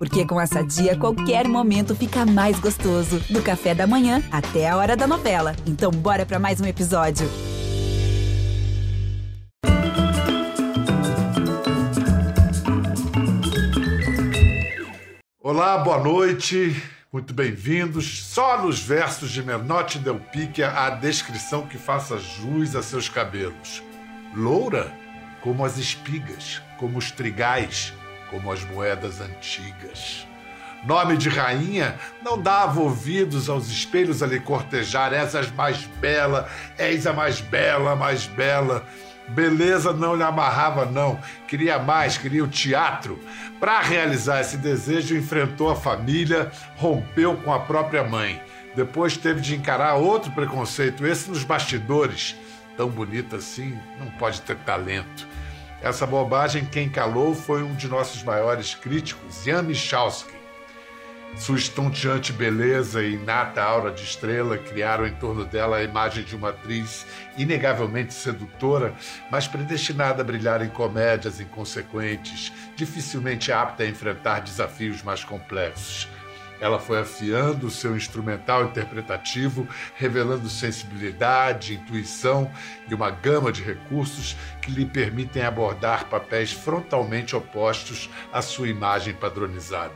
Porque com essa dia, qualquer momento fica mais gostoso. Do café da manhã até a hora da novela. Então, bora para mais um episódio. Olá, boa noite. Muito bem-vindos. Só nos versos de Menotti Del Picchia a descrição que faça jus a seus cabelos. Loura, como as espigas, como os trigais, como as moedas antigas. Nome de rainha não dava ouvidos aos espelhos a lhe cortejar. És a mais bela, és a mais bela, mais bela. Beleza não lhe amarrava, não. Queria mais, queria o teatro. Para realizar esse desejo, enfrentou a família, rompeu com a própria mãe. Depois teve de encarar outro preconceito, esse nos bastidores. Tão bonita assim, não pode ter talento. Essa bobagem quem calou foi um de nossos maiores críticos, Jan Michalski. Sua estonteante beleza e inata aura de estrela criaram em torno dela a imagem de uma atriz inegavelmente sedutora, mas predestinada a brilhar em comédias inconsequentes, dificilmente apta a enfrentar desafios mais complexos. Ela foi afiando o seu instrumental interpretativo, revelando sensibilidade, intuição e uma gama de recursos que lhe permitem abordar papéis frontalmente opostos à sua imagem padronizada.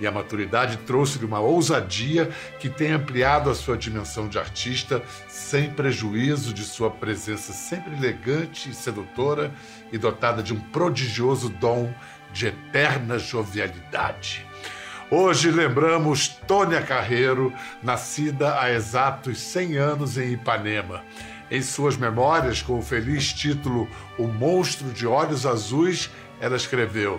E a maturidade trouxe-lhe uma ousadia que tem ampliado a sua dimensão de artista, sem prejuízo de sua presença sempre elegante e sedutora e dotada de um prodigioso dom de eterna jovialidade. Hoje lembramos Tônia Carreiro, nascida há exatos 100 anos em Ipanema. Em suas memórias, com o feliz título O Monstro de Olhos Azuis, ela escreveu: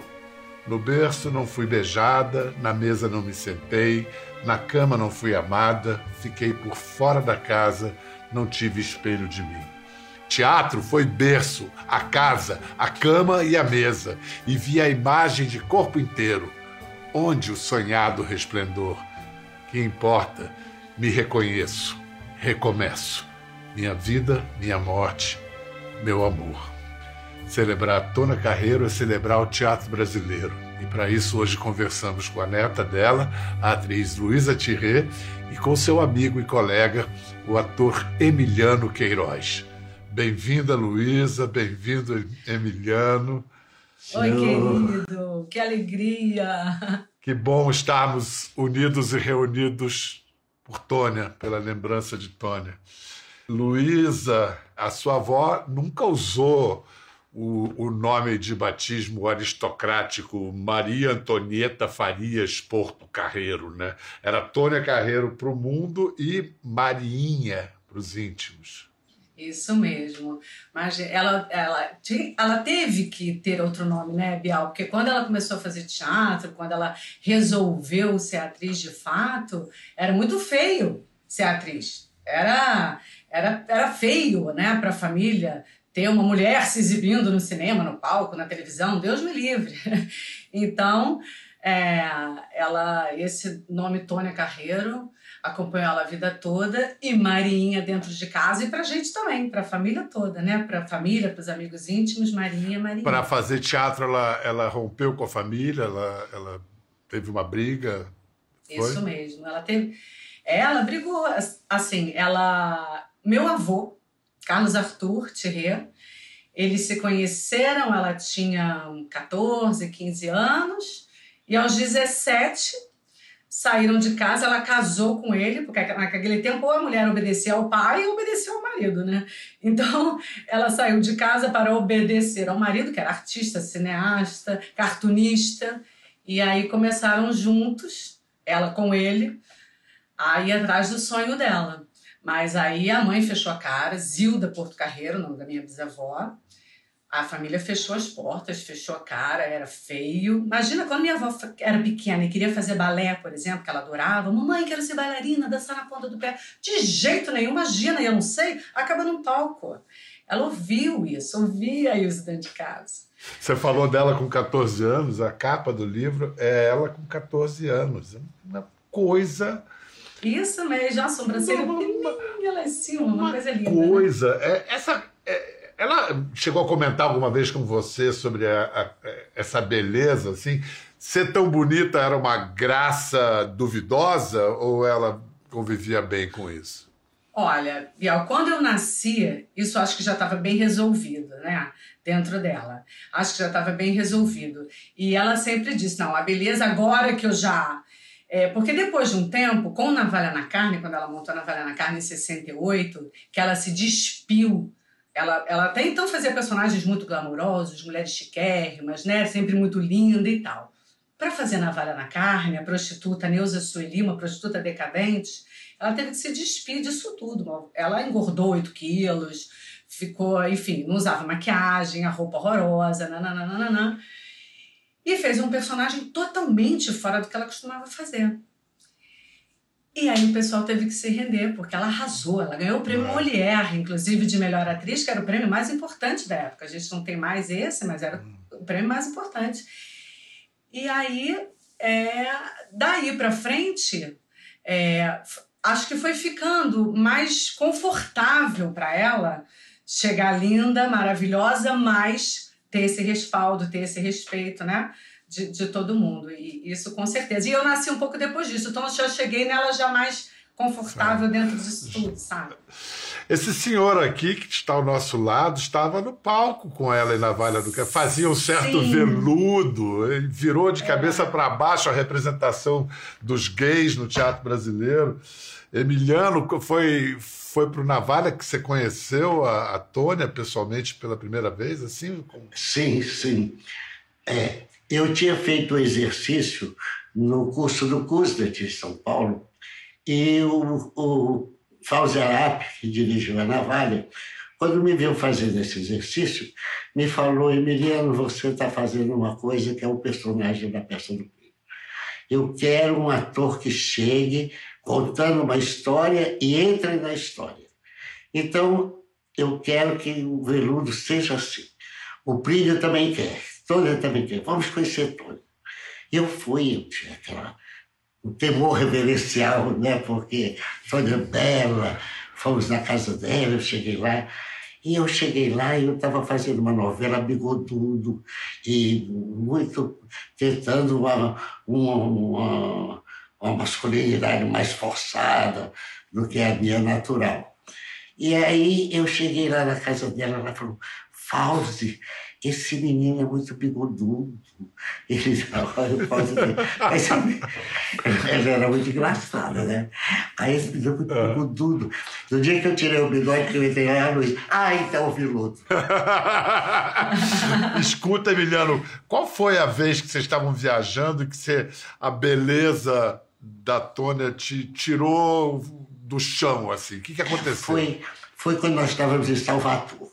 No berço não fui beijada, na mesa não me sentei, na cama não fui amada, fiquei por fora da casa, não tive espelho de mim. Teatro foi berço, a casa, a cama e a mesa, e vi a imagem de corpo inteiro Onde o sonhado resplendor? Que importa? Me reconheço, recomeço. Minha vida, minha morte, meu amor. Celebrar Tona Carreiro é celebrar o teatro brasileiro. E para isso hoje conversamos com a neta dela, a atriz Luísa Tirré, e com seu amigo e colega, o ator Emiliano Queiroz. Bem-vinda, Luísa, bem-vindo, Emiliano. Oi, querido, que alegria! Que bom estarmos unidos e reunidos por Tônia, pela lembrança de Tônia. Luísa, a sua avó nunca usou o, o, nome de batismo aristocrático Maria Antonieta Farias Porto Carreiro, né? Era Tônia Carreiro para o mundo e Marinha para os íntimos. Isso mesmo. Mas ela, ela, ela teve que ter outro nome, né, Bial? Porque quando ela começou a fazer teatro, quando ela resolveu ser atriz de fato, era muito feio ser atriz. Era, era, era feio, né, para a família ter uma mulher se exibindo no cinema, no palco, na televisão. Deus me livre. Então, é, ela, esse nome Tônia Carreiro acompanhou ela a vida toda e Marinha dentro de casa e pra gente também, pra família toda, né? Pra família, pros amigos íntimos, Marinha, Marinha. Para fazer teatro, ela, ela rompeu com a família, ela, ela teve uma briga. Foi? Isso mesmo, ela teve. Ela brigou, assim, ela. Meu avô, Carlos Arthur Thierry, eles se conheceram, ela tinha 14, 15 anos, e aos 17 saíram de casa, ela casou com ele, porque naquele tempo ou a mulher obedecia ao pai ou obedecia ao marido, né? Então, ela saiu de casa para obedecer ao marido, que era artista, cineasta, cartunista, e aí começaram juntos, ela com ele, a ir atrás do sonho dela. Mas aí a mãe fechou a cara, Zilda Porto Carreiro, nome da minha bisavó, a família fechou as portas, fechou a cara, era feio. Imagina quando minha avó era pequena e queria fazer balé, por exemplo, que ela adorava. Mamãe, quero ser bailarina, dançar na ponta do pé. De jeito nenhum, imagina, eu não sei, acaba num palco. Ela ouviu isso, ouvia isso dentro de casa. Você falou dela com 14 anos, a capa do livro é ela com 14 anos. Uma coisa. Isso mesmo, a sobrancelha pequenininha lá em cima, uma, uma coisa linda. Né? Coisa. Né? É, essa. Ela chegou a comentar alguma vez com você sobre a, a, essa beleza, assim? ser tão bonita era uma graça duvidosa ou ela convivia bem com isso? Olha, Biel, quando eu nasci, isso acho que já estava bem resolvido, né? Dentro dela. Acho que já estava bem resolvido. E ela sempre disse: não, a beleza agora que eu já. É, porque depois de um tempo, com Navalha na Carne, quando ela montou Navalha na Carne em 68, que ela se despiu ela, ela até então fazia personagens muito glamourosos, mulheres chiquérrimas, né? Sempre muito linda e tal. Para fazer Navalha na Carne, a prostituta Neuza Sueli, uma prostituta decadente, ela teve que se despir disso tudo. Ela engordou 8 quilos, ficou, enfim, não usava maquiagem, a roupa horrorosa, nananana. E fez um personagem totalmente fora do que ela costumava fazer. E aí o pessoal teve que se render, porque ela arrasou. Ela ganhou o prêmio é. Molière, inclusive de melhor atriz, que era o prêmio mais importante da época. A gente não tem mais esse, mas era hum. o prêmio mais importante. E aí, é, daí para frente, é, acho que foi ficando mais confortável para ela chegar linda, maravilhosa, mas ter esse respaldo, ter esse respeito, né? De, de todo mundo. E isso com certeza. E eu nasci um pouco depois disso, então eu já cheguei nela já mais confortável dentro disso tudo, sabe? Esse senhor aqui que está ao nosso lado estava no palco com ela e na Valha do Café. Fazia um certo Sim. veludo, virou de cabeça é. para baixo a representação dos gays no teatro brasileiro. Emiliano foi foi para o Navalha que você conheceu a, a Tônia pessoalmente pela primeira vez, assim? Sim, sim. É, eu tinha feito o exercício no curso do CUSDET em São Paulo e o, o Fauzi Arap, que dirigiu a Navalha, quando me viu fazendo esse exercício, me falou, Emiliano, você está fazendo uma coisa que é o personagem da peça do Pinho. Eu quero um ator que chegue contando uma história e entre na história. Então, eu quero que o Veludo seja assim. O Plínio também quer. Tônia também quer. Vamos conhecer Tônia. Eu fui, eu tinha aquela, um temor reverencial, né? Porque Tônia é bela, fomos na casa dela, eu cheguei lá. E eu cheguei lá e eu estava fazendo uma novela bigodudo e muito tentando uma, uma, uma masculinidade mais forçada do que a minha natural. E aí eu cheguei lá na casa dela, ela falou, Fauzi, esse menino é muito bigodudo. Ele eu posso dizer. Mas ela era muito engraçada, né? Aí esse menino é muito ah. bigodudo. No dia que eu tirei o bigode, que eu entrei lá, a Luiz, ah, então o piloto. Escuta, Emiliano, qual foi a vez que vocês estavam viajando e que você, a beleza da Tônia te tirou do chão, assim? O que, que aconteceu? Foi, foi quando nós estávamos em Salvador.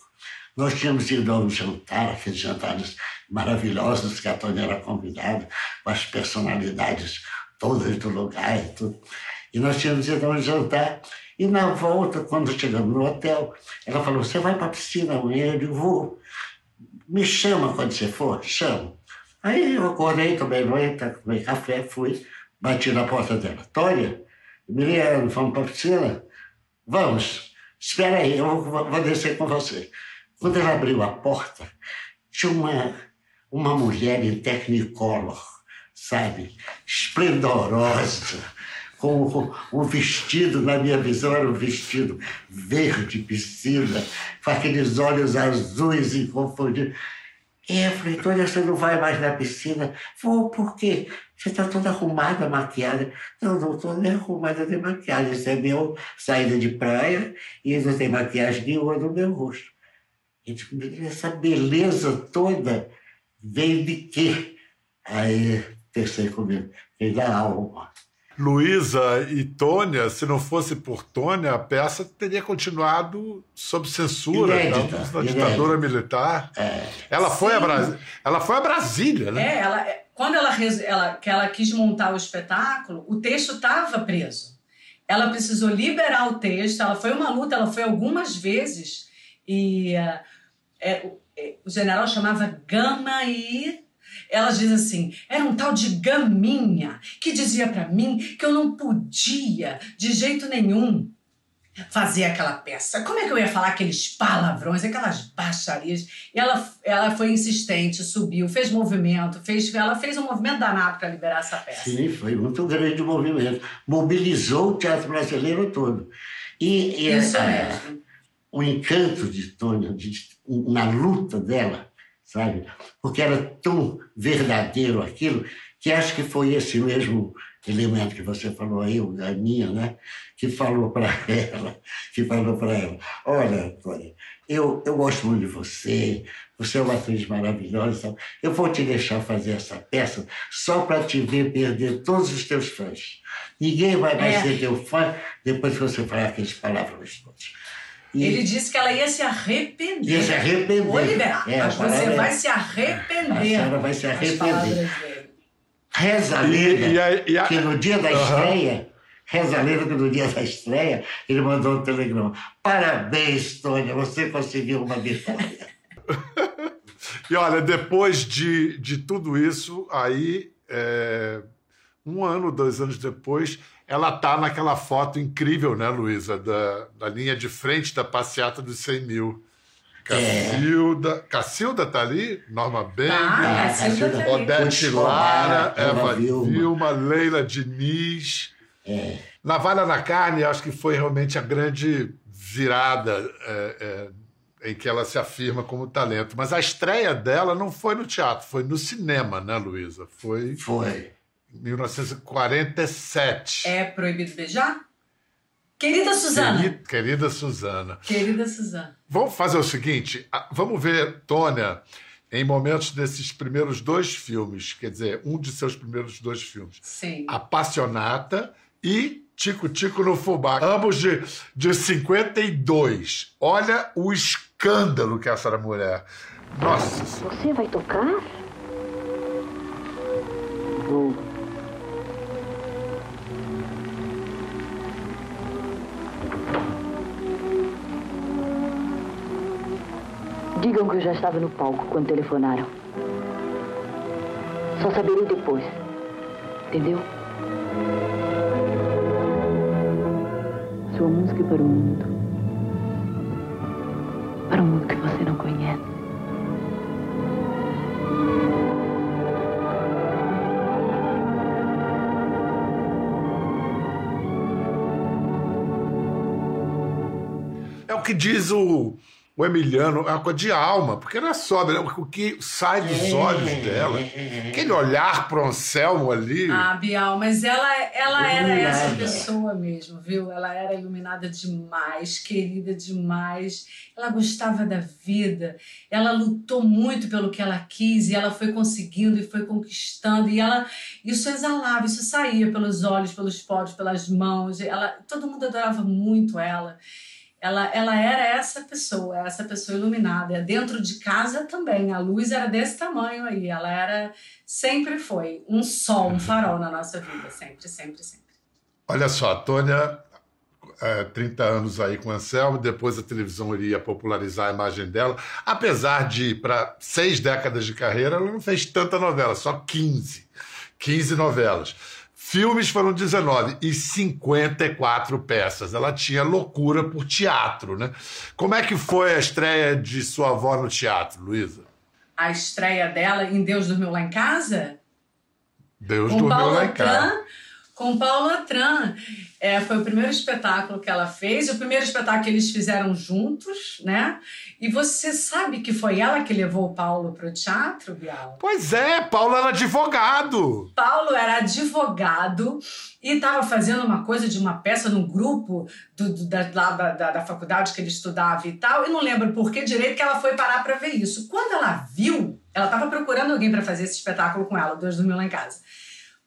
Nós tínhamos ido a um jantar, aqueles jantares maravilhosos que a Tônia era convidada, com as personalidades todas do lugar e tudo. E nós tínhamos ido a um jantar. E na volta, quando chegamos no hotel, ela falou: Você vai para a piscina amanhã? Eu digo: Vou. Me chama quando você for? Chama. Aí eu acordei, tomei banho, tomei café, fui, bati na porta dela. Tônia, Emiliano, vamos para a piscina? Vamos. Espera aí, eu vou, vou descer com você. Quando ela abriu a porta, tinha uma, uma mulher em Technicolor, sabe? Esplendorosa, com um vestido, na minha visão, era um vestido verde piscina, com aqueles olhos azuis inconfundíveis. E eu falei, Tônia, você não vai mais na piscina? Vou, por quê? Você está toda arrumada, maquiada. Não, não estou nem arrumada nem maquiada. Isso é meu saída de praia e não tem maquiagem nenhuma no meu rosto. Essa beleza toda veio de quê? Aí pensei comigo, veio da alma. Luísa e Tônia, se não fosse por Tônia, a peça teria continuado sob censura inédita, na ditadura militar. É. Ela, foi a Bras... ela foi a Brasília, né? É, ela, é, quando ela, ela, que ela quis montar o espetáculo, o texto estava preso. Ela precisou liberar o texto, ela foi uma luta, ela foi algumas vezes e uh, é, é, o general chamava Gama e ela diz assim: era um tal de Gaminha que dizia para mim que eu não podia de jeito nenhum fazer aquela peça. Como é que eu ia falar aqueles palavrões, aquelas baixarias? E ela, ela foi insistente, subiu, fez movimento, fez, ela fez um movimento danado para liberar essa peça. Sim, foi muito grande o movimento. Mobilizou o teatro brasileiro todo. E, e Isso a- mesmo. o encanto de Tônia, de, na luta dela, sabe? Porque era tão verdadeiro aquilo, que acho que foi esse mesmo elemento que você falou aí, o Ganinha, né? Que falou para ela, que falou para ela, olha, Tônia, eu, eu gosto muito de você, você é uma atriz maravilhosa, eu vou te deixar fazer essa peça só para te ver perder todos os teus fãs. Ninguém vai mais É. ser teu fã depois que você falar aqueles palavras todas. E- Ele disse que ela ia se arrepender. Ia se arrepender. Vou liberar, É, mas a você é- vai se arrepender. A senhora vai se arrepender. Reza a lenda e e a- que no dia da estreia, reza a lenda que no dia da estreia, ele mandou um telegrama. Parabéns, Tônia, você conseguiu uma vitória. E olha, depois de, de tudo isso, aí, é, um ano, dois anos depois, ela tá naquela foto incrível, né, Luísa? Da, da linha de frente da passeata dos 100 mil. Cacilda. Cacilda tá ali? Norma. Tá, a Silvia tá ali. Odete Lara, Eva Eva Vilma. Vilma, Leila Diniz. Navalha na Carne, acho que foi realmente a grande virada é, é, em que ela se afirma como talento. Mas a estreia dela não foi no teatro, foi no cinema, né, Luísa? Foi Foi. Em 1947. É proibido beijar? Querida Suzana. Querida, querida Suzana. Querida Suzana. Vamos fazer o seguinte: vamos ver Tônia em momentos desses primeiros dois filmes, quer dizer, um de seus primeiros dois filmes. Sim. Apassionata e Tico Tico no Fubá, ambos de, de 52. Olha o escândalo que é essa mulher. Nossa Senhora. Você vai tocar? Vou. Digam que eu já estava no palco quando telefonaram. Só saberei depois. Entendeu? Sua música para o mundo. Para um mundo que você não conhece. É o que diz o, o Emiliano, é uma coisa de alma, porque não é só né, o que sai dos olhos dela. Aquele olhar pro Anselmo ali. Ah, Bial, mas ela, ela era Iluminada. essa pessoa mesmo, viu? Ela era iluminada demais, querida demais. Ela gostava da vida. Ela lutou muito pelo que ela quis e ela foi conseguindo e foi conquistando. E ela, isso exalava, isso saía pelos olhos, pelos poros, pelas mãos. E Ela, todo mundo adorava muito ela. Ela, ela era essa pessoa, essa pessoa iluminada. Dentro de casa também, a luz era desse tamanho aí. Ela era, sempre foi, um sol, um farol na nossa vida. Sempre, sempre, sempre. Olha só, a Tônia, é, 30 anos aí com o Anselmo, depois a televisão iria popularizar a imagem dela. Apesar de, para seis décadas de carreira, ela não fez tanta novela, só 15. 15 novelas. Filmes foram 19 e 54 peças. Ela tinha loucura por teatro, né? Como é que foi a estreia de sua avó no teatro, Luísa? A estreia dela em Deus Dormiu Lá em Casa, Deus com dormiu Paulo lá em casa. Atran. Com Paulo Atran. É, foi o primeiro espetáculo que ela fez, o primeiro espetáculo que eles fizeram juntos, né? E você sabe que foi ela que levou o Paulo para o teatro, Bial? Pois é, Paulo era advogado. Paulo era advogado e estava fazendo uma coisa de uma peça num grupo do, do- da, da, da, da faculdade que ele estudava e tal. E não lembro por que direito que ela foi parar para ver isso. Quando ela viu, ela estava procurando alguém para fazer esse espetáculo com ela, Deus dormiu lá em casa.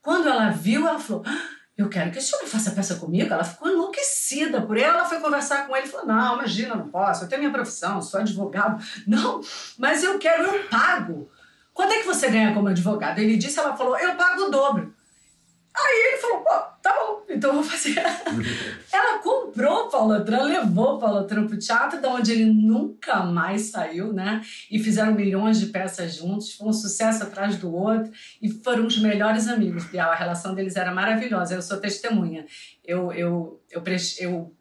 Quando ela viu, ela falou: "Ah, Eu quero que esse homem faça peça comigo. Ela ficou enlouquecida por. Ela foi conversar com ele e falou: Não, imagina, não posso. Eu tenho minha profissão, sou advogado. Não, mas eu quero, eu pago. Quanto é que você ganha como advogado? Ele disse, ela falou: Eu pago o dobro. Aí ele falou, pô, tá bom, então eu vou fazer. Ela comprou o Paulo Atran, levou o Paulo Atran pro teatro, da onde ele nunca mais saiu, né? E fizeram milhões de peças juntos, foi um sucesso atrás do outro, e foram os melhores amigos, Bial. A relação deles era maravilhosa, eu sou testemunha. Eu, eu, eu, eu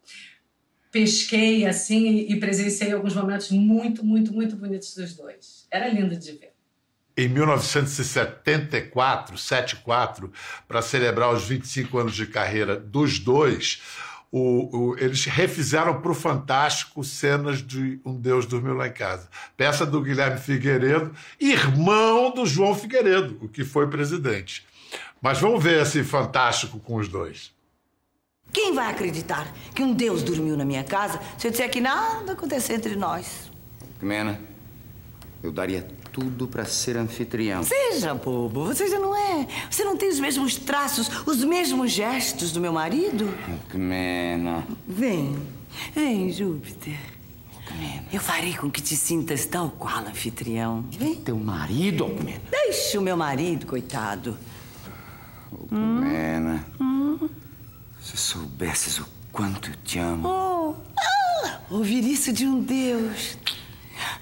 pesquei assim e presenciei alguns momentos muito, muito, muito bonitos dos dois. Era lindo de ver. Em 1974, 74, para celebrar os 25 anos de carreira dos dois, o, o, eles refizeram para o Fantástico cenas de Um Deus Dormiu Lá em Casa. Peça do Guilherme Figueiredo, irmão do João Figueiredo, o que foi presidente. Mas vamos ver esse Fantástico com os dois. Quem vai acreditar que um Deus dormiu na minha casa se eu disser que nada aconteceu entre nós? Mena, eu daria tudo para ser anfitrião. Seja bobo, você já não é. Você não tem os mesmos traços, os mesmos gestos do meu marido? Mena. Vem, vem, Júpiter. Eu farei com que te sintas tal qual anfitrião. Vem. Teu marido, Mena. Deixa o meu marido, coitado. Mena. Hum? Se soubesses o quanto eu te amo. Oh, ah, ouvir isso de um Deus.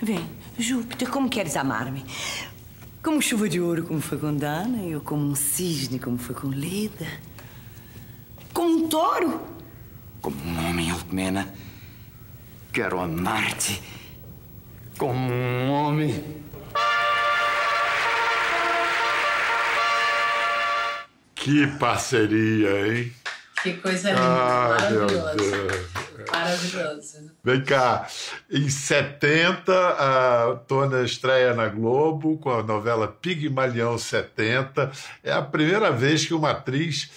Vem, Júpiter, como queres amar-me? Como chuva de ouro, como foi com Dana, ou como um cisne, como foi com Leda? Como um touro? Como um homem, Alcmena. Quero amar-te como um homem. Que parceria, hein? Que coisa linda, ah, maravilhoso. Maravilhoso. Vem cá, em 70, a Tona estreia na Globo com a novela Pigmalião 70. É a primeira vez que uma atriz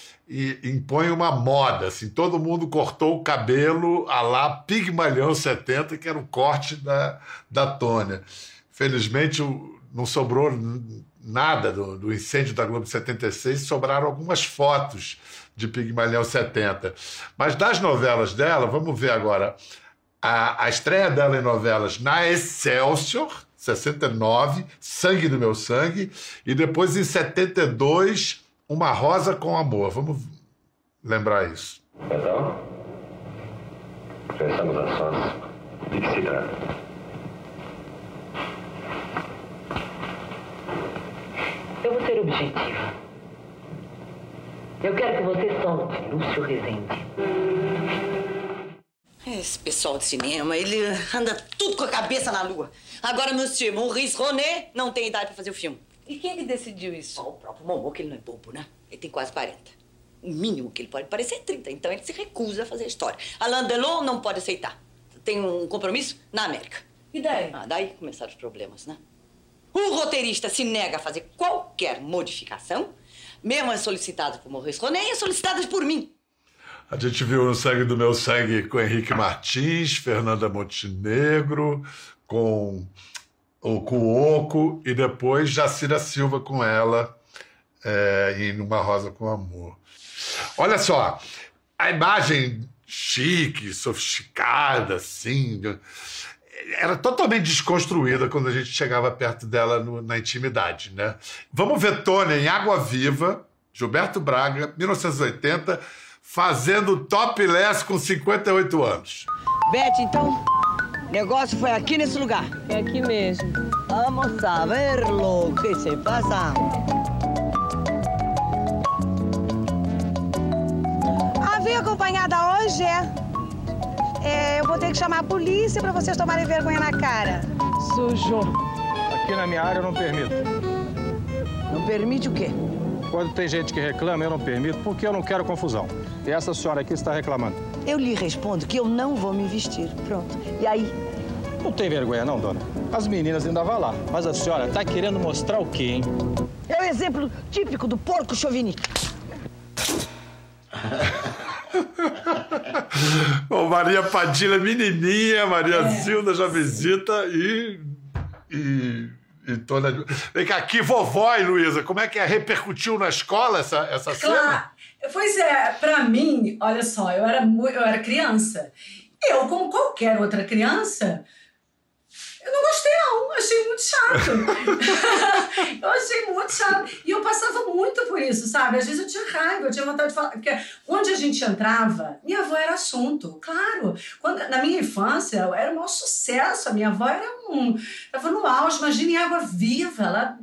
impõe uma moda, assim, todo mundo cortou o cabelo a lá Pigmalião 70, que era o corte da, da Tônia. Felizmente não sobrou nada do, do incêndio da Globo 76, sobraram algumas fotos de Pigmalião 70. Mas das novelas dela, vamos ver agora. A, a estreia dela em novelas na Excelsior, 69, Sangue do Meu Sangue, e depois em 72, Uma Rosa com Amor. Vamos lembrar isso. Então, pensamos a sós. De que se trata? Eu vou ser objetiva. Eu quero que você solte Lúcio Rezende. Esse pessoal de cinema, ele anda tudo com a cabeça na lua. Agora, monsieur Maurice Ronet não tem idade para fazer o filme. E quem que decidiu isso? Oh, o próprio Momô, que ele não é bobo, né? Ele tem quase 40. O mínimo que ele pode parecer é 30, então ele se recusa a fazer a história. Alain Delon não pode aceitar. Tem um compromisso na América. E daí? Ah, daí começaram os problemas, né? O roteirista se nega a fazer qualquer modificação mesmo as solicitadas por Maurice Ronet e as solicitadas por mim. A gente viu no Sangue do Meu Sangue com Henrique Martins, Fernanda Montenegro, com o Cuoco e depois Jacira Silva com ela é, em Uma Rosa com Amor. Olha só, a imagem chique, sofisticada, assim, era totalmente desconstruída quando a gente chegava perto dela no, na intimidade, né? Vamos ver Tônia em Água Viva, Gilberto Braga, 1980, fazendo topless com 58 anos. Beth, então, negócio foi aqui nesse lugar? É aqui mesmo. Vamos a ver o que se passa. A acompanhada hoje é é, eu vou ter que chamar a polícia para vocês tomarem vergonha na cara. Sujo. Aqui na minha área eu não permito. Não permite o quê? Quando tem gente que reclama, eu não permito, porque eu não quero confusão. E essa senhora aqui está reclamando. Eu lhe respondo que eu não vou me vestir. Pronto. E aí? Não tem vergonha, não, dona. As meninas ainda vão lá. Mas a senhora está querendo mostrar o quê, hein? É o exemplo típico do porco chauvinista. Bom, Maria Padilha, menininha, Maria é. Zilda já visita e. e... E toda... Vem cá, aqui, vovó e Luísa, como é que é? Repercutiu na escola essa, essa claro. cena? Pois é, pra mim, olha só, eu era, eu era criança. Eu, como qualquer outra criança, eu não gostei, não. Achei muito chato. eu achei muito chato. E eu passava muito por isso, sabe? Às vezes eu tinha raiva, eu tinha vontade de falar. Porque onde a gente entrava, minha avó era assunto. Claro. Quando, na minha infância, era um maior sucesso. A minha avó era um. Estava no auge, imagine água viva. Ela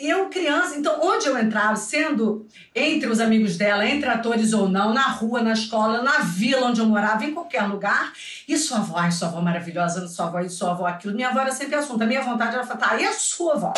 eu criança, então onde eu entrava, sendo entre os amigos dela, entre atores ou não, na rua, na escola, na vila onde eu morava, em qualquer lugar, e sua avó, ai, sua avó maravilhosa, sua avó isso, sua avó aquilo. Minha avó era sempre assunto. A minha vontade era falar, tá, e a sua avó?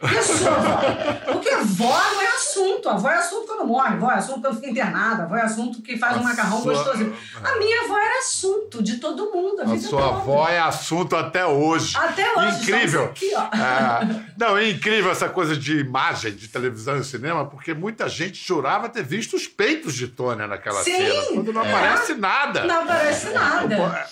A avó? Porque avó não é assunto. Avó é assunto quando morre, avó é assunto quando fica internada, avó é assunto que faz A um macarrão sua- gostosinho. A minha avó era assunto de todo mundo. A, A sua toda. avó é assunto até hoje. Até hoje, Incrível. aqui. É, não, é incrível essa coisa de imagem, de televisão e cinema, porque muita gente jurava ter visto os peitos de Tônia naquela Sim. cena, quando não É. aparece nada. Não aparece nada.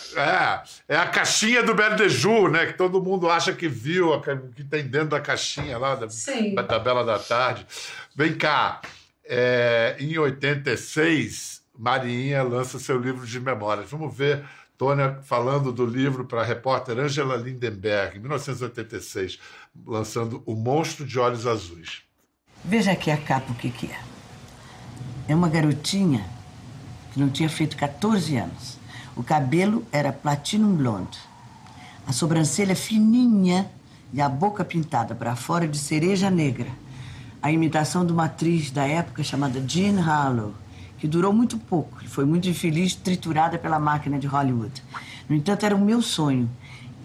É, é a caixinha do Belle de Jour, né? Que todo mundo acha que viu, a que tem dentro da caixinha lá, da, Sim. da tabela da tarde. Vem cá, é, em 86, Marinha lança seu livro de memórias. Vamos ver Tônia falando do livro para a repórter Angela Lindenberg, em 1986, lançando O Monstro de Olhos Azuis. Veja aqui a capa o que, que é. É uma garotinha que não tinha feito 14 anos. O cabelo era platinum blonde. A sobrancelha fininha e a boca pintada para fora de cereja negra. A imitação de uma atriz da época chamada Jean Harlow, que durou muito pouco e foi muito infeliz, triturada pela máquina de Hollywood. No entanto, era o meu sonho.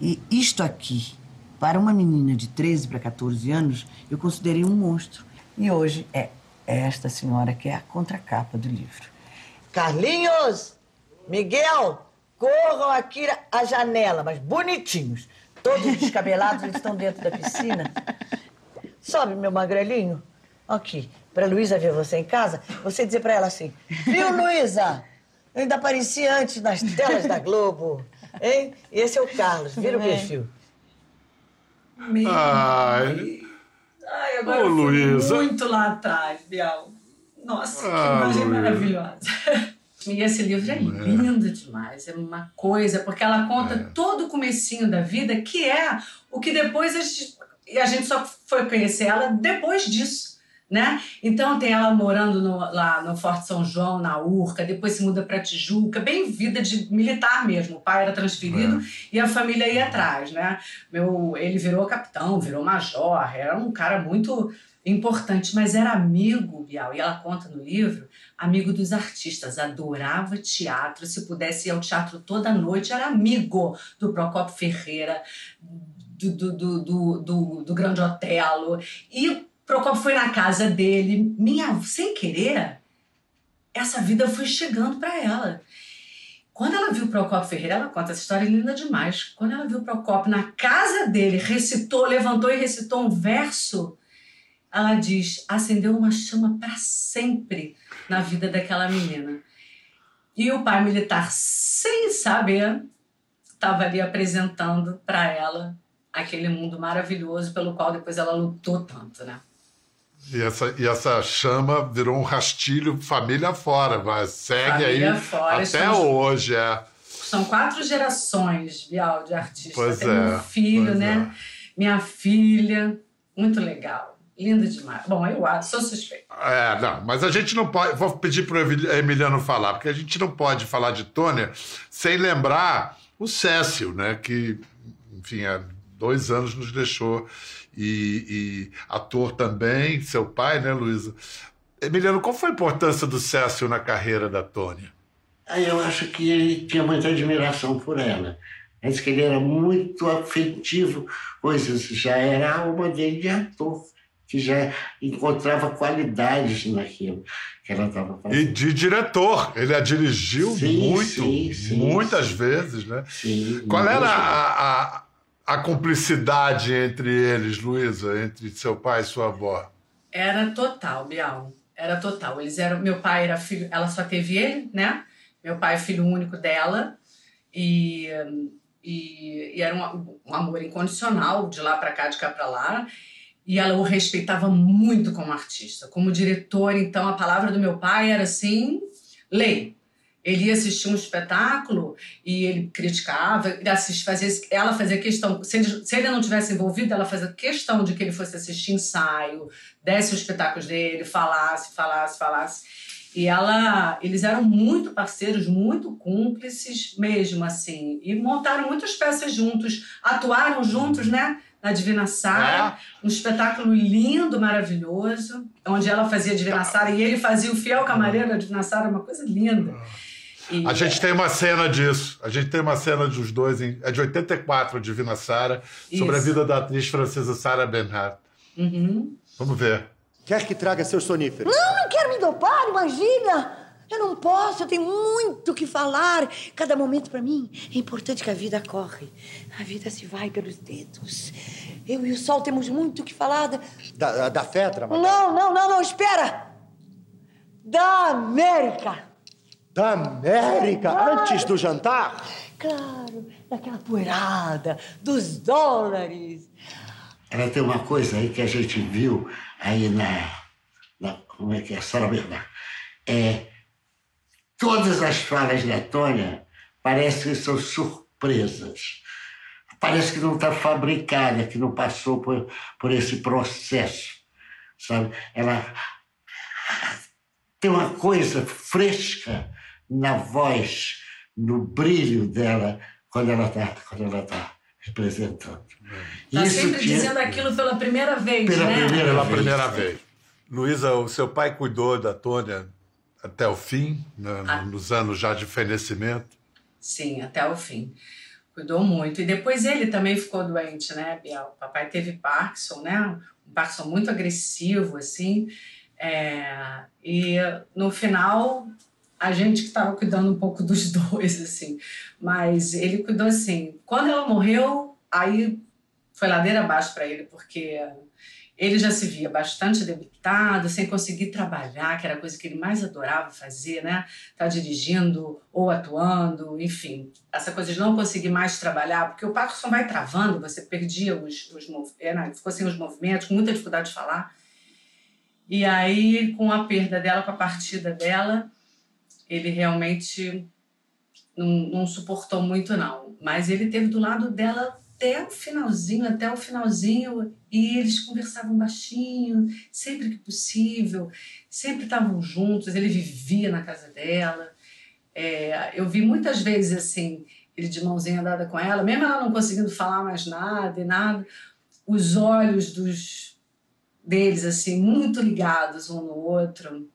E isto aqui, para uma menina de 13 para 14 anos, eu considerei um monstro. E hoje é esta senhora que é a contracapa do livro. Carlinhos! Miguel! Corram aqui à janela, mas bonitinhos. Todos descabelados, eles estão dentro da piscina. Sobe, meu magrelinho. Aqui, pra Luísa ver você em casa, você dizer pra ela assim: Viu, Luísa? Eu ainda apareci antes nas telas da Globo. Hein? E esse é o Carlos, vira o perfil. Ai, Ai, agora Ô, eu fui Luísa. muito lá atrás, Bial. Nossa, que Ah, imagem Luísa. maravilhosa. E esse livro é lindo demais, é uma coisa, porque ela conta É. todo o comecinho da vida, que é o que depois a gente, a gente só foi conhecer ela depois disso, né? Então tem ela morando no- lá no Forte São João, na Urca, depois se muda para Tijuca, bem vida de militar mesmo. O pai era transferido e a família ia atrás, né? Meu, ele virou capitão, virou major, era um cara muito importante, mas era amigo, Bial, e ela conta no livro, amigo dos artistas, adorava teatro, se pudesse ir ao teatro toda noite, era amigo do Procopio Ferreira, do, do, do, do, do, Grande Otelo, e Procopio foi na casa dele, minha, sem querer, essa vida foi chegando para ela. Quando ela viu o Procopio Ferreira, ela conta essa história linda demais. Quando ela viu o Procopio na casa dele, recitou, levantou e recitou um verso, ela diz: acendeu uma chama para sempre na vida daquela menina. E o pai militar, sem saber, estava ali apresentando para ela aquele mundo maravilhoso pelo qual depois ela lutou tanto, né? E essa, e essa chama virou um rastilho família fora, mas segue Família aí fora, até estamos- hoje, é. São quatro gerações, Bial, de artistas. Pois Tem é, meu filho, né? Minha filha. Muito legal. Linda demais. Bom, eu acho, sou suspeita. É, não, mas a gente não pode. Vou pedir para o Emiliano falar, porque a gente não pode falar de Tônia sem lembrar o Cécio, né? Que, enfim, há dois anos nos deixou. E, e ator também, seu pai, né, Luísa? Emiliano, qual foi a importância do Cécio na carreira da Tônia? Aí eu acho que ele tinha muita admiração por ela. Acho que ele era muito afetivo, coisas, já era a alma dele de ator, que já encontrava qualidades naquilo que ela estava fazendo. E de diretor. Ele a dirigiu Sim, muito, sim, sim, muitas sim. vezes, né? Sim, Qual era a, a, a cumplicidade entre eles, Luísa, entre seu pai e sua avó? Era total, Bial. Era total. Eles eram. Meu pai era filho. Ela só teve ele, né? Meu pai é filho único dela. E, e, e era um, um amor incondicional, de lá para cá, de cá para lá. E ela o respeitava muito como artista. Como diretor, então, a palavra do meu pai era assim: lei. Ele ia assistir um espetáculo e ele criticava, fazia, ela fazia questão, se ele, se ele não tivesse envolvido, ela fazia questão de que ele fosse assistir ensaio, desse os espetáculos dele, falasse, falasse, falasse. E ela, eles eram muito parceiros, muito cúmplices mesmo, assim. E montaram muitas peças juntos, atuaram juntos, né? Na Divina Sara, É? um espetáculo lindo, maravilhoso, onde ela fazia Divina Sara e ele fazia o fiel camareiro da Divina Sara, uma coisa linda. E- A gente tem uma cena disso. A gente tem uma cena dos dois, em, é de 84, Divina Sara, sobre a vida da atriz francesa Sarah Bernhardt. Uhum. Vamos ver. Quer que traga seus soníferos? Não, não quero me dopar, imagina! Eu não posso, eu tenho muito o que falar. Cada momento para mim é importante que a vida corre. A vida se vai pelos dedos. Eu e o Sol temos muito o que falar. Da... Da, da Fetra, madame? Não, não, não, não, espera! Da América! Da América? Antes do jantar? Claro, daquela poeirada, dos dólares. Ela tem uma coisa aí que a gente viu aí na. na como é que é? Sara Bernard. É, todas as falas da Tônia parecem que são surpresas. Parece que não está fabricada, que não passou por, por esse processo. Sabe? Ela tem uma coisa fresca na voz, no brilho dela, quando ela está quando ela tá representando. Tá Isso sempre que é- dizendo aquilo pela primeira vez, Pela né? primeira Pela vez. primeira vez. Luísa, o seu pai cuidou da Tônia até o fim, né, Ah. nos anos já de fenecimento. Sim, até o fim. Cuidou muito. E depois ele também ficou doente, né, Biel? O papai teve Parkinson, né? Um Parkinson muito agressivo, assim. É, E no final, a gente que estava cuidando um pouco dos dois, assim. Mas ele cuidou assim. Quando ela morreu, aí foi ladeira abaixo para ele, porque ele já se via bastante debilitado, sem conseguir trabalhar, que era a coisa que ele mais adorava fazer, né? Tá dirigindo ou atuando, enfim. Essa coisa de não conseguir mais trabalhar, porque o Parkinson vai travando, você perdia os, os movimentos, ficou sem os movimentos, com muita dificuldade de falar. E aí, com a perda dela, com a partida dela, ele realmente não, não suportou muito, não. Mas ele teve do lado dela até o finalzinho, até o finalzinho, e eles conversavam baixinho, sempre que possível, sempre estavam juntos, ele vivia na casa dela. É, eu vi muitas vezes assim, ele de mãozinha dada com ela, mesmo ela não conseguindo falar mais nada e nada, os olhos dos deles assim muito ligados um no outro.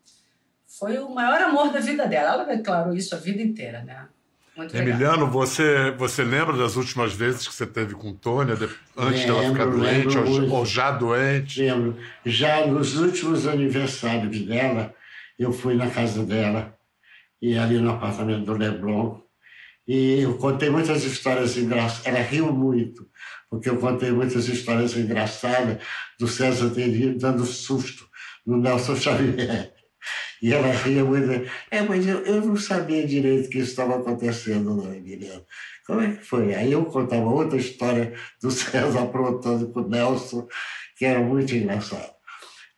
Foi o maior amor da vida dela. Ela declarou isso a vida inteira, né? Muito legal. Emiliano, você, você lembra das últimas vezes que você teve com Tônia, antes dela ficar Lembro, doente lembro ou, ou já doente? Lembro. Já nos últimos aniversários dela, eu fui na casa dela, e ali no apartamento do Leblon, e eu contei muitas histórias engraçadas. Ela riu muito, porque eu contei muitas histórias engraçadas do César Teria dando susto no Nelson Xavier. E ela ria muito. É, mas eu, eu não sabia direito que estava acontecendo, não, Emiliano. Como é que foi? Aí eu contava outra história do César aprontando com o Nelson, que era muito engraçado.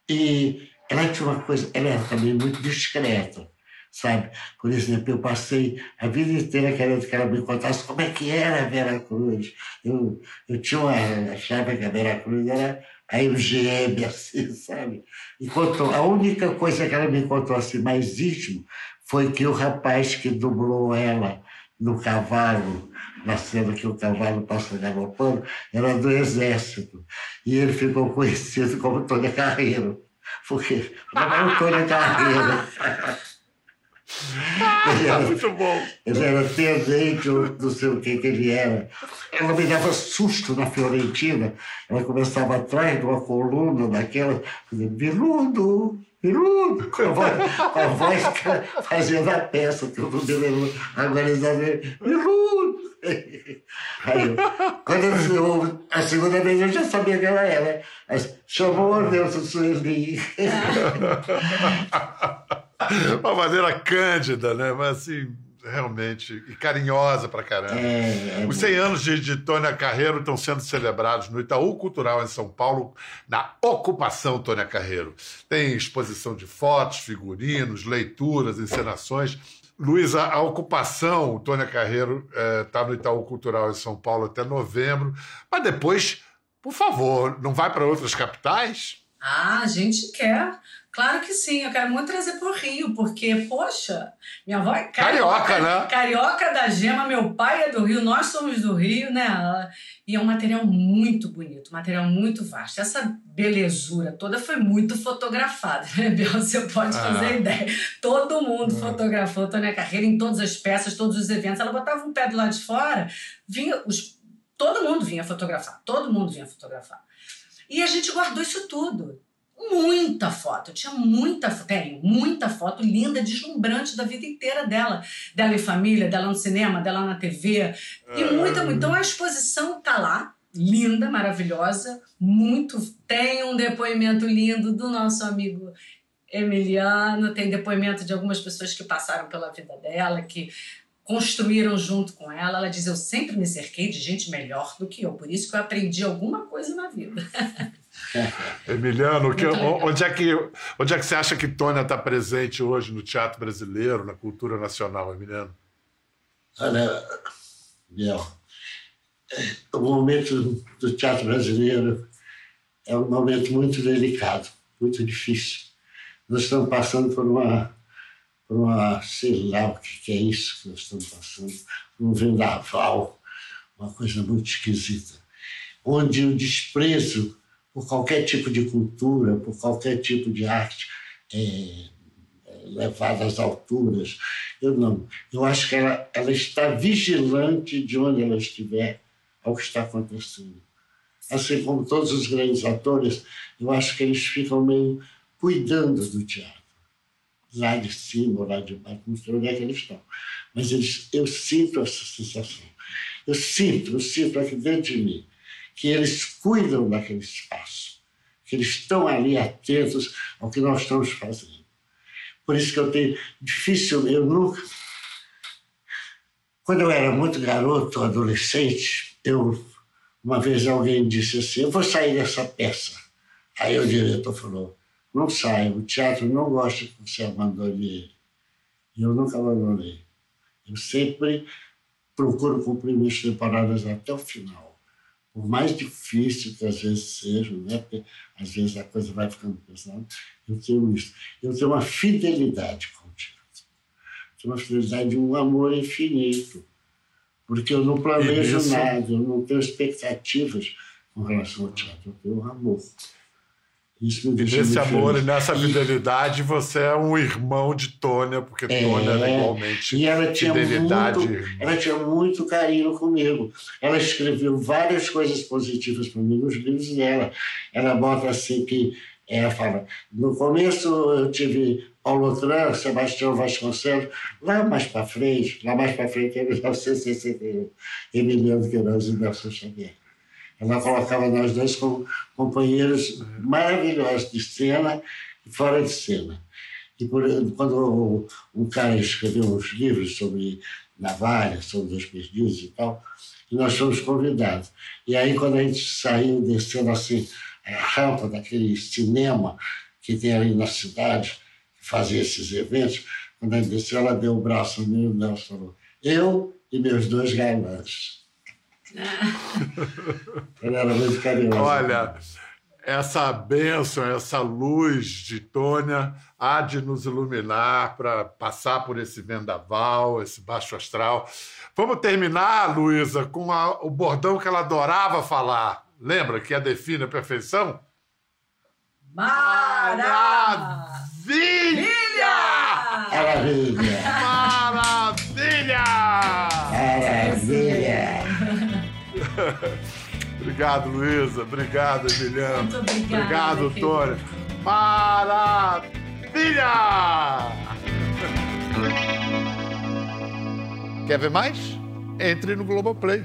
E ela tinha uma coisa, ela era também muito discreta, sabe? Por exemplo, eu passei a vida inteira querendo que ela me contasse como é que era a Vera Cruz. Eu, eu tinha uma, achava que a Vera Cruz era a MGM, assim, sabe? E contou, a única coisa que ela me contou assim mais íntimo foi que o rapaz que dublou ela no cavalo, na cena que o cavalo passa galopando, era do exército. E ele ficou conhecido como Tônia Carreiro. Porque não é o Tônia Carreiro. Ele era, Muito bom. ele era tenente, não sei o que que ele era. Ela me dava susto na Fiorentina. Ela começava atrás de uma coluna daquela, dizendo, Viludo, Viludo, com a voz, com a voz que fazia da peça, que eu não me. Agora eles Viludo. Aí, eu, quando eu, a segunda vez eu já sabia que ela era. Chamou a Nelson Sueli. Uma maneira cândida, né? Mas assim, realmente, e carinhosa pra caramba. É, é Os 100 anos de, de Tônia Carreiro estão sendo celebrados no Itaú Cultural, em São Paulo, na Ocupação Tônia Carreiro. Tem exposição de fotos, figurinos, leituras, encenações. Luísa, a ocupação Tônia Carreiro está no Itaú Cultural em São Paulo até novembro, mas depois, por favor, não vai para outras capitais? Ah, a gente quer. Claro que sim, eu quero muito trazer pro Rio, porque, poxa, minha avó é carioca, Carioca, né? Carioca da Gema, meu pai é do Rio, nós somos do Rio, né? E é um material muito bonito, um material muito vasto. Essa belezura toda foi muito fotografada, né, Bel? Você pode Ah. fazer ideia. Todo mundo fotografou Tônia Carreira em todas as peças, todos os eventos. Ela botava um pé do lado de fora, vinha os, todo mundo vinha fotografar, todo mundo vinha fotografar. E a gente guardou isso tudo. Muita foto, eu tinha muita foto, tenho muita foto linda, deslumbrante da vida inteira dela. Dela em família, dela no cinema, dela na TV. E muita, muito. Então a exposição tá lá, linda, maravilhosa, muito. Tem um depoimento lindo do nosso amigo Emiliano, tem depoimento de algumas pessoas que passaram pela vida dela, que construíram junto com ela. Ela diz: Eu sempre me cerquei de gente melhor do que eu, por isso que eu aprendi alguma coisa na vida. Emiliano, que- onde, é que, onde é que você acha que Tônia está presente hoje no teatro brasileiro, na cultura nacional, Emiliano? Olha, Biel, o momento do teatro brasileiro é um momento muito delicado, muito difícil. Nós estamos passando por uma, por uma sei lá o que é isso que nós estamos passando, um vendaval, uma coisa muito esquisita, onde o desprezo por qualquer tipo de cultura, por qualquer tipo de arte é, é levado às alturas. Eu não. Eu acho que ela, ela está vigilante de onde ela estiver ao que está acontecendo. Assim como todos os grandes atores, eu acho que eles ficam meio cuidando do teatro. Lá de cima lá de baixo, não sei onde é que eles estão. Mas eles, eu sinto essa sensação. Eu sinto, eu sinto aqui dentro de mim que eles cuidam daquele espaço, que eles estão ali atentos ao que nós estamos fazendo. Por isso que eu tenho difícil, eu nunca. Quando eu era muito garoto, adolescente, eu uma vez alguém disse assim: Eu vou sair dessa peça. Aí o diretor falou: Não saia, o teatro não gosta que você abandone ele. E eu nunca abandonei. Eu sempre procuro cumprir minhas temporadas até o final. Por mais difícil que às vezes seja, né? porque às vezes a coisa vai ficando pesada, eu tenho isso. Eu tenho uma fidelidade com o teatro. Eu tenho uma fidelidade, um amor infinito. Porque eu não planejo nisso- nada, eu não tenho expectativas com relação ao teatro, eu tenho um amor. Me E nesse amor e feliz. nessa fidelidade, você é um irmão de Tônia, porque É, Tônia era igualmente E ela tinha, fidelidade. muito, ela tinha muito carinho comigo. Ela escreveu várias coisas positivas para mim nos livros dela. Ela bota assim que ela fala: no começo eu tive Paulo Tran, Sebastião Vasconcelos, lá mais para frente, lá mais para frente, em 1961, Emiliano Queiroz e Nelson Xavier. Ela colocava nós dois como companheiros maravilhosos de cena e fora de cena. E por, quando um cara escreveu uns livros sobre navalha, sobre os perdidos e tal, e nós fomos convidados. E aí, quando a gente saiu descendo assim, a rampa daquele cinema que tem ali na cidade, que fazia esses eventos, quando a gente desceu, ela deu o braço a mim e falou: Eu e meus dois galãs. Ela era muito carinhosa. Olha, essa bênção, essa luz de Tônia há de nos iluminar para passar por esse vendaval, esse baixo astral. Vamos terminar, Luísa, com a- o bordão que ela adorava falar. Lembra que a define a perfeição? Maravilha! Maravilha! Maravilha! Obrigado, Luísa. Obrigado, Emiliano. Muito obrigada, Obrigado, querido. Tônia. Maravilha! Quer ver mais? Entre no Globoplay.